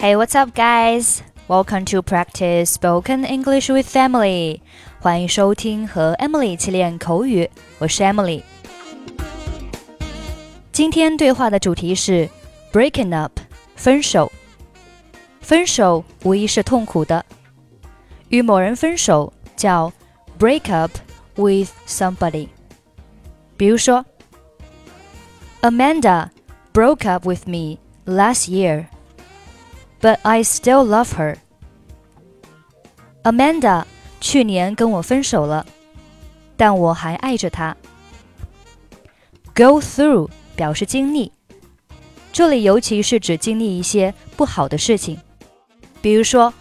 Hey, what's up, guys? Welcome to practice spoken English with Emily. 欢迎收听和 Emily 一起练口语，我是 Emily。今天对话的主题是 breaking up，分手。分手无疑是痛苦的，与某人分手叫 break up with somebody。比如说，Amanda broke up with me last year, but I still love her. Amanda 去年跟我分手了，但我还爱着她。Go through 表示经历，这里尤其是指经历一些不好的事情，比如说，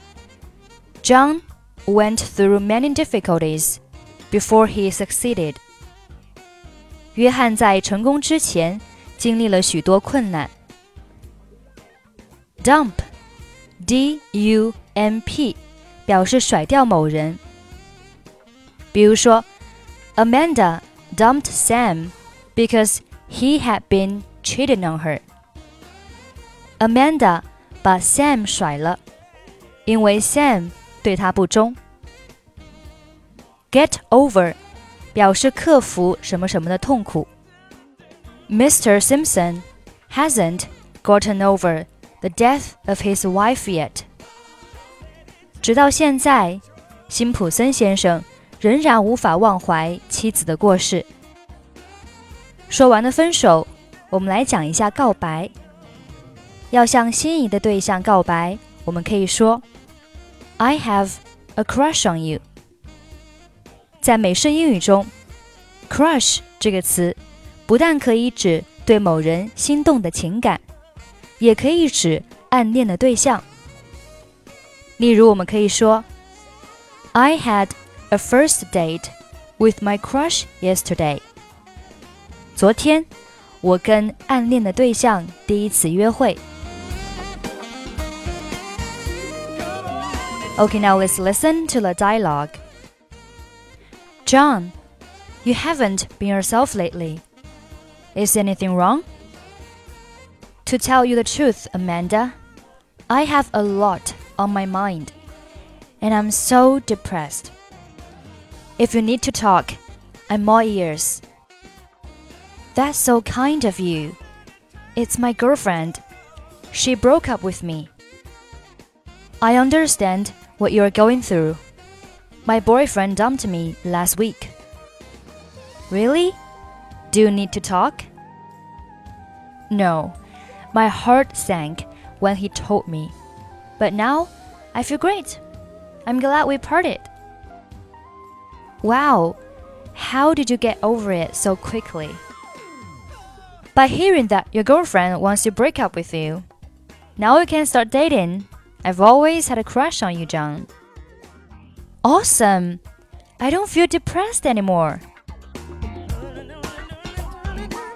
John went through many difficulties before he succeeded. 约翰在成功之前经历了许多困难。 Dump，D-U-M-P，表示甩掉某人。比如说，Amanda dumped Sam because he had been cheating on her. Amanda 把 Sam 甩了，因为 Sam 对她不忠。Get over 表示克服什么什么的痛苦。Mr. Simpson hasn't gotten over the death of his wife yet. 直到现在，辛普森先生仍然无法忘怀妻子的过世。说完了分手，我们来讲一下告白。要向心仪的对象告白，我们可以说：“I have a crush on you。”在美式英语中，“crush” 这个词不但可以指对某人心动的情感，也可以指暗恋的对象。例如，我们可以说：“I had a first date with my crush yesterday。”昨天，我跟暗恋的对象第一次约会。Okay, now let's listen to the dialogue. John, you haven't been yourself lately. Is anything wrong? To tell you the truth, Amanda, I have a lot on my mind, and I'm so depressed. If you need to talk, I'm all ears. That's so kind of you. It's my girlfriend. She broke up with me. I understand what you're going through. My boyfriend dumped me last week. Really? Do you need to talk? No. My heart sank when he told me. But now I feel great. I'm glad we parted. Wow. How did you get over it so quickly? By hearing that your girlfriend wants to break up with you. Now we can start dating. I've always had a crush on you, John. Awesome! I don't feel depressed anymore.